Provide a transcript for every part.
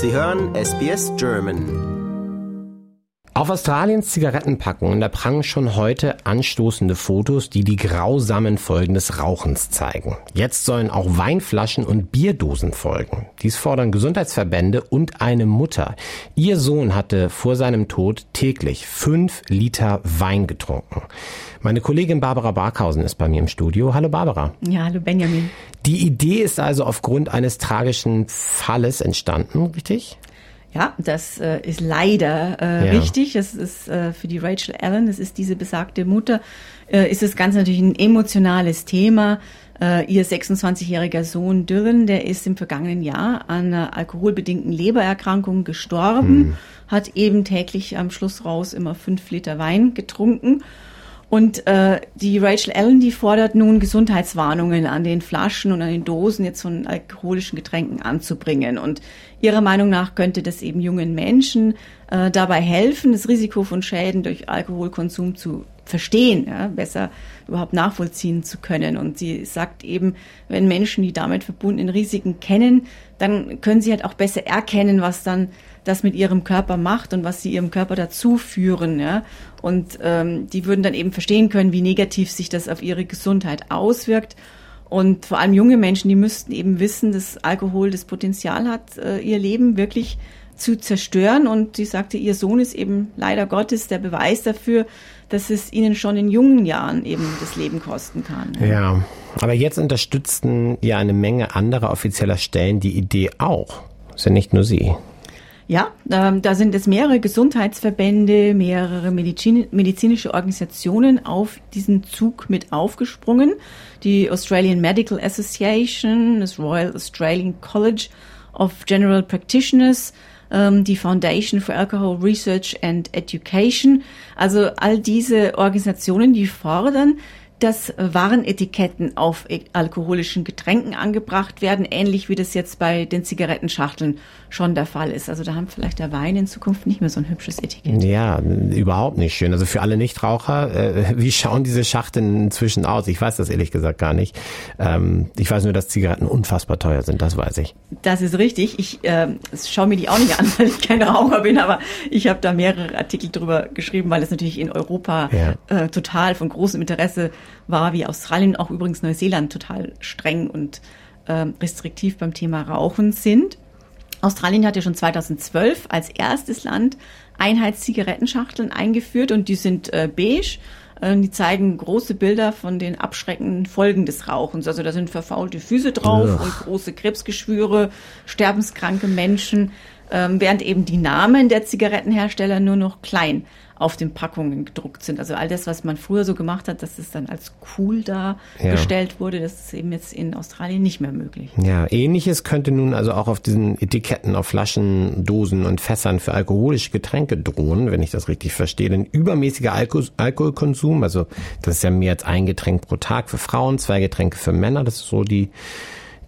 Sie hören SBS German. Auf Australiens Zigarettenpackungen, da prangen schon heute anstoßende Fotos, die die grausamen Folgen des Rauchens zeigen. Jetzt sollen auch Weinflaschen und Bierdosen folgen. Dies fordern Gesundheitsverbände und eine Mutter. Ihr Sohn hatte vor seinem Tod täglich fünf Liter Wein getrunken. Meine Kollegin Barbara Barkhausen ist bei mir im Studio. Hallo Barbara. Ja, hallo Benjamin. Die Idee ist also aufgrund eines tragischen Falles entstanden, richtig? Ja, das äh, ist leider äh, ja. richtig. Das ist äh, für die Rachel Allen, das ist diese besagte Mutter, äh, ist das Ganze natürlich ein emotionales Thema. Äh, ihr 26-jähriger Sohn Dürren, der ist im vergangenen Jahr an einer alkoholbedingten Lebererkrankung gestorben, hm. hat eben täglich am Schluss raus immer fünf Liter Wein getrunken und äh, die Rachel Allen, die fordert nun Gesundheitswarnungen an den Flaschen und an den Dosen jetzt von alkoholischen Getränken anzubringen. Und ihrer Meinung nach könnte das eben jungen Menschen äh, dabei helfen, das Risiko von Schäden durch Alkoholkonsum zu verstehen, ja, besser überhaupt nachvollziehen zu können. Und sie sagt eben, wenn Menschen die damit verbundenen Risiken kennen, dann können sie halt auch besser erkennen, was dann das mit ihrem Körper macht und was sie ihrem Körper dazu führen. Ja? Und ähm, die würden dann eben verstehen können, wie negativ sich das auf ihre Gesundheit auswirkt. Und vor allem junge Menschen, die müssten eben wissen, dass Alkohol das Potenzial hat, äh, ihr Leben wirklich zu zerstören. Und sie sagte, ihr Sohn ist eben leider Gottes der Beweis dafür, dass es ihnen schon in jungen Jahren eben das Leben kosten kann. Ja, aber jetzt unterstützten ja eine Menge anderer offizieller Stellen die Idee auch. Das ist ja nicht nur sie. Ja, ähm, da sind es mehrere Gesundheitsverbände, mehrere Medizin, medizinische Organisationen auf diesen Zug mit aufgesprungen. Die Australian Medical Association, das Royal Australian College of General Practitioners, ähm, die Foundation for Alcohol Research and Education. Also all diese Organisationen, die fordern, dass Warenetiketten auf alkoholischen Getränken angebracht werden, ähnlich wie das jetzt bei den Zigarettenschachteln schon der Fall ist. Also da haben vielleicht der Wein in Zukunft nicht mehr so ein hübsches Etikett. Ja, überhaupt nicht schön. Also für alle Nichtraucher, äh, wie schauen diese Schachteln inzwischen aus? Ich weiß das ehrlich gesagt gar nicht. Ähm, ich weiß nur, dass Zigaretten unfassbar teuer sind, das weiß ich. Das ist richtig. Ich äh, schaue mir die auch nicht an, weil ich kein Raucher bin, aber ich habe da mehrere Artikel drüber geschrieben, weil es natürlich in Europa ja. äh, total von großem Interesse war, wie Australien, auch übrigens Neuseeland total streng und äh, restriktiv beim Thema Rauchen sind. Australien hat ja schon 2012 als erstes Land Einheitszigarettenschachteln eingeführt und die sind äh, beige. Äh, die zeigen große Bilder von den abschreckenden Folgen des Rauchens. Also da sind verfaulte Füße drauf Ugh. und große Krebsgeschwüre, sterbenskranke Menschen, ähm, während eben die Namen der Zigarettenhersteller nur noch klein auf den Packungen gedruckt sind. Also all das, was man früher so gemacht hat, dass es dann als cool dargestellt ja. wurde, das ist eben jetzt in Australien nicht mehr möglich. Ja, ähnliches könnte nun also auch auf diesen Etiketten auf Flaschen, Dosen und Fässern für alkoholische Getränke drohen, wenn ich das richtig verstehe. Denn übermäßiger Alko Alkoholkonsum, also das ist ja mehr als ein Getränk pro Tag für Frauen, zwei Getränke für Männer, das ist so die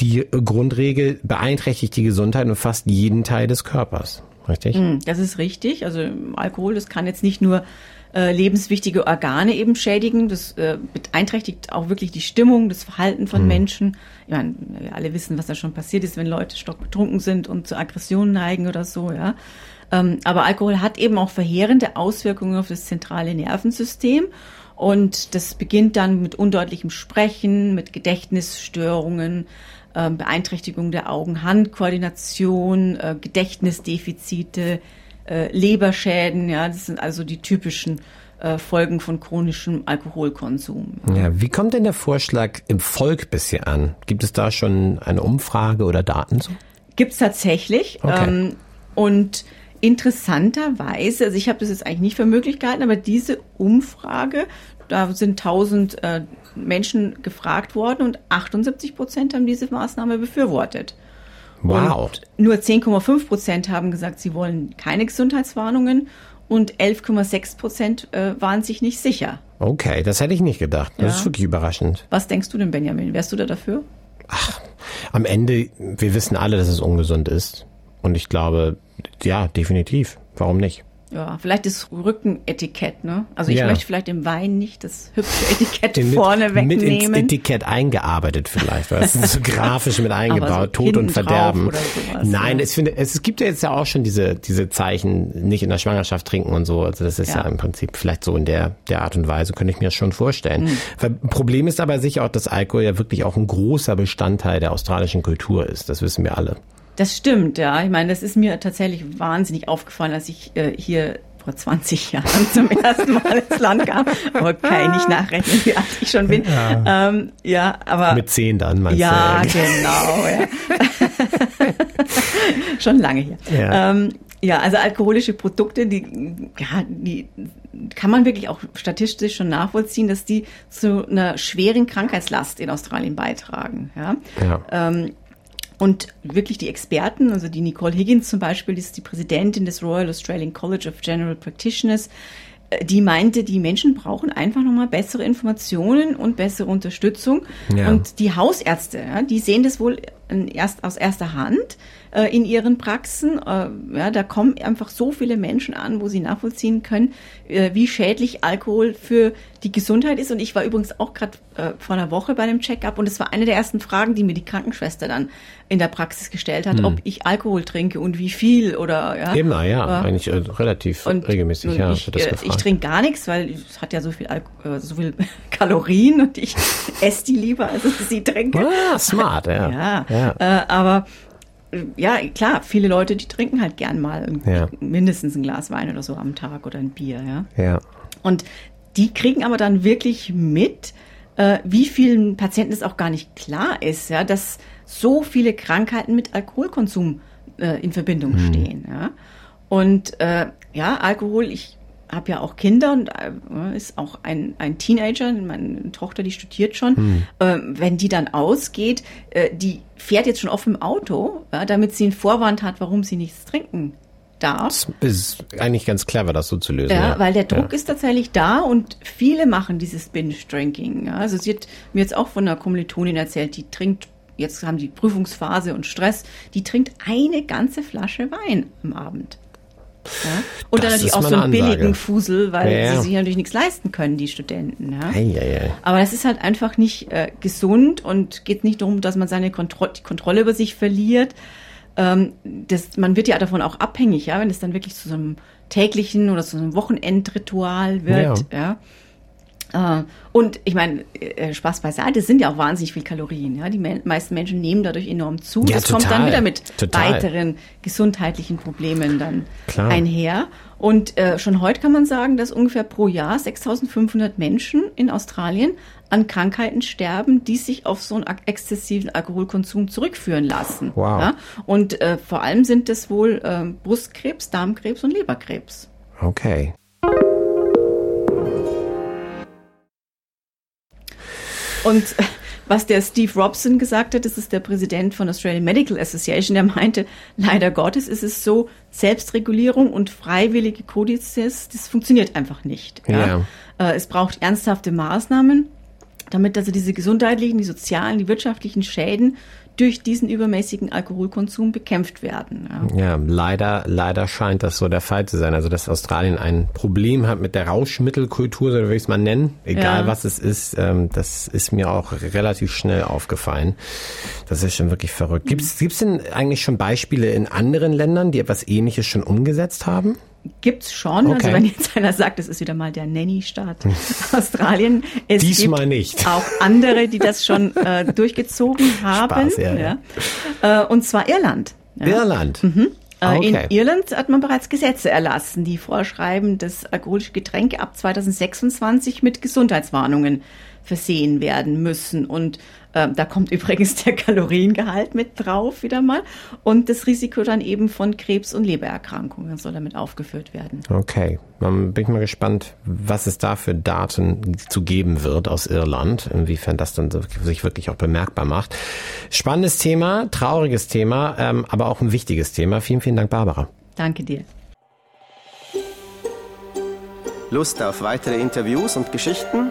die Grundregel beeinträchtigt die Gesundheit und fast jeden Teil des Körpers richtig? Hm, das ist richtig. Also Alkohol, das kann jetzt nicht nur äh, lebenswichtige Organe eben schädigen, das äh, beeinträchtigt auch wirklich die Stimmung, das Verhalten von hm. Menschen. Ich meine, wir alle wissen, was da schon passiert ist, wenn Leute stockbetrunken sind und zu Aggressionen neigen oder so, ja. Ähm, aber Alkohol hat eben auch verheerende Auswirkungen auf das zentrale Nervensystem. Und das beginnt dann mit undeutlichem Sprechen, mit Gedächtnisstörungen, ähm, Beeinträchtigung der Augen-Hand-Koordination, äh, Gedächtnisdefizite, äh, Leberschäden, ja, das sind also die typischen äh, Folgen von chronischem Alkoholkonsum. Ja, wie kommt denn der Vorschlag im Volk bisher an? Gibt es da schon eine Umfrage oder Daten zu? Gibt es tatsächlich. Okay. Ähm, und interessanterweise, also ich habe das jetzt eigentlich nicht für möglich gehalten, aber diese Umfrage, da sind 1000 äh, Menschen gefragt worden und 78 Prozent haben diese Maßnahme befürwortet. Wow. Und nur 10,5 Prozent haben gesagt, sie wollen keine Gesundheitswarnungen und 11,6 Prozent äh, waren sich nicht sicher. Okay, das hätte ich nicht gedacht. Das ja. ist wirklich überraschend. Was denkst du denn, Benjamin? Wärst du da dafür? Ach, am Ende, wir wissen alle, dass es ungesund ist. Und ich glaube, ja, definitiv. Warum nicht? Ja, vielleicht das Rückenetikett, ne? Also ich ja. möchte vielleicht im Wein nicht das hübsche Etikett mit, vorne wegnehmen. Mit ins Etikett eingearbeitet vielleicht, weil es ist so grafisch mit eingebaut, so Tod und Verderben. Sowas, Nein, ja. es, finde, es, es gibt ja jetzt ja auch schon diese, diese Zeichen, nicht in der Schwangerschaft trinken und so. Also das ist ja, ja im Prinzip vielleicht so in der, der Art und Weise, könnte ich mir das schon vorstellen. Mhm. Problem ist aber sicher auch, dass Alkohol ja wirklich auch ein großer Bestandteil der australischen Kultur ist. Das wissen wir alle. Das stimmt, ja. Ich meine, das ist mir tatsächlich wahnsinnig aufgefallen, als ich äh, hier vor 20 Jahren zum ersten Mal ins Land kam. Aber kann ich nicht nachrechnen, wie alt ich schon bin. Ja, ähm, ja aber. Mit zehn dann, meinst ja, du? Genau, ja, genau. schon lange hier. Ja. Ähm, ja, also alkoholische Produkte, die, ja, die kann man wirklich auch statistisch schon nachvollziehen, dass die zu einer schweren Krankheitslast in Australien beitragen. Ja. ja. Ähm, und wirklich die Experten, also die Nicole Higgins zum Beispiel, die ist die Präsidentin des Royal Australian College of General Practitioners, äh, die meinte, die Menschen brauchen einfach nochmal bessere Informationen und bessere Unterstützung. Ja. Und die Hausärzte, ja, die sehen das wohl erst aus erster Hand äh, in ihren Praxen. Äh, ja, da kommen einfach so viele Menschen an, wo sie nachvollziehen können, äh, wie schädlich Alkohol für die Gesundheit ist. Und ich war übrigens auch gerade äh, vor einer Woche bei einem Checkup und es war eine der ersten Fragen, die mir die Krankenschwester dann in der Praxis gestellt hat, hm. ob ich Alkohol trinke und wie viel oder ja. Na ja, äh, eigentlich äh, relativ und, regelmäßig. Und ja, ich, ich trinke gar nichts, weil es hat ja so viel, Alko so viel Kalorien und ich esse die lieber, als ich sie trinke. Ah, smart, ja. ja, ja. aber ja, klar, viele Leute, die trinken halt gern mal ja. mindestens ein Glas Wein oder so am Tag oder ein Bier, ja. Ja. Und die kriegen aber dann wirklich mit, äh, wie vielen Patienten es auch gar nicht klar ist, ja, dass so viele Krankheiten mit Alkoholkonsum äh, in Verbindung mhm. stehen, ja. Und äh, ja, Alkohol, ich habe ja auch Kinder und äh, ist auch ein, ein Teenager, meine Tochter, die studiert schon. Hm. Äh, wenn die dann ausgeht, äh, die fährt jetzt schon oft im Auto, ja, damit sie einen Vorwand hat, warum sie nichts trinken darf. Das ist eigentlich ganz clever, das so zu lösen. Ja, ja. weil der Druck ja. ist tatsächlich da und viele machen dieses Binge-Drinking. Ja. Also sie hat mir jetzt auch von einer Kommilitonin erzählt, die trinkt jetzt haben die Prüfungsphase und Stress, die trinkt eine ganze Flasche Wein am Abend. Ja? Und dann natürlich auch so einen billigen Fusel, weil ja, ja. sie sich natürlich nichts leisten können, die Studenten. Ja? Ei, Aber das ist halt einfach nicht äh, gesund und geht nicht darum, dass man seine Kontro die Kontrolle über sich verliert. Ähm, das, man wird ja davon auch abhängig, ja, wenn es dann wirklich zu so einem täglichen oder zu so einem Wochenendritual wird. ja. Äh, und ich meine, äh, Spaß beiseite, es sind ja auch wahnsinnig viel Kalorien. Ja? Die meisten Menschen nehmen dadurch enorm zu. Ja, das total, kommt dann wieder mit total. weiteren gesundheitlichen Problemen dann Klar. einher. Und äh, schon heute kann man sagen, dass ungefähr pro Jahr 6.500 Menschen in Australien an Krankheiten sterben, die sich auf so einen exzessiven Alkoholkonsum zurückführen lassen. Wow. Ja? Und äh, vor allem sind es wohl äh, Brustkrebs, Darmkrebs und Leberkrebs. Okay. Und was der Steve Robson gesagt hat, das ist der Präsident von Australian Medical Association, der meinte, leider Gottes ist es so, Selbstregulierung und freiwillige Kodizes, das funktioniert einfach nicht. Ja? ja. Äh, es braucht ernsthafte Maßnahmen, damit also diese gesundheitlichen, die sozialen, die wirtschaftlichen Schäden durch diesen übermäßigen Alkoholkonsum bekämpft werden. Ja. ja, leider, leider scheint das so der Fall zu sein. Also, dass Australien ein Problem hat mit der Rauschmittelkultur, so würde ich es mal nennen, egal ja. was es ist, ähm, das ist mir auch relativ schnell aufgefallen. Das ist schon wirklich verrückt. Gibt es denn eigentlich schon Beispiele in anderen Ländern, die etwas Ähnliches schon umgesetzt haben? Gibt's schon. Also okay. Also wenn jetzt einer sagt, das ist wieder mal der Nanny-Staat Australien. Es Diesmal gibt nicht. auch andere, die das schon äh, durchgezogen haben. Spaß, ja, ja. ja. Äh, und zwar Irland. Ja. Irland. Mhm. Äh, okay. In Irland hat man bereits Gesetze erlassen, die vorschreiben, dass alkoholische Getränke ab 2026 mit Gesundheitswarnungen versehen werden müssen. Und äh, da kommt übrigens der Kaloriengehalt mit drauf wieder mal. Und das Risiko dann eben von Krebs- und Lebererkrankungen soll damit aufgeführt werden. Okay, dann bin ich mal gespannt, was es da für Daten zu geben wird aus Irland, inwiefern das dann sich wirklich auch bemerkbar macht. Spannendes Thema, trauriges Thema, ähm, aber auch ein wichtiges Thema. Vielen, vielen Dank, Barbara. Danke dir. Lust auf weitere Interviews und Geschichten?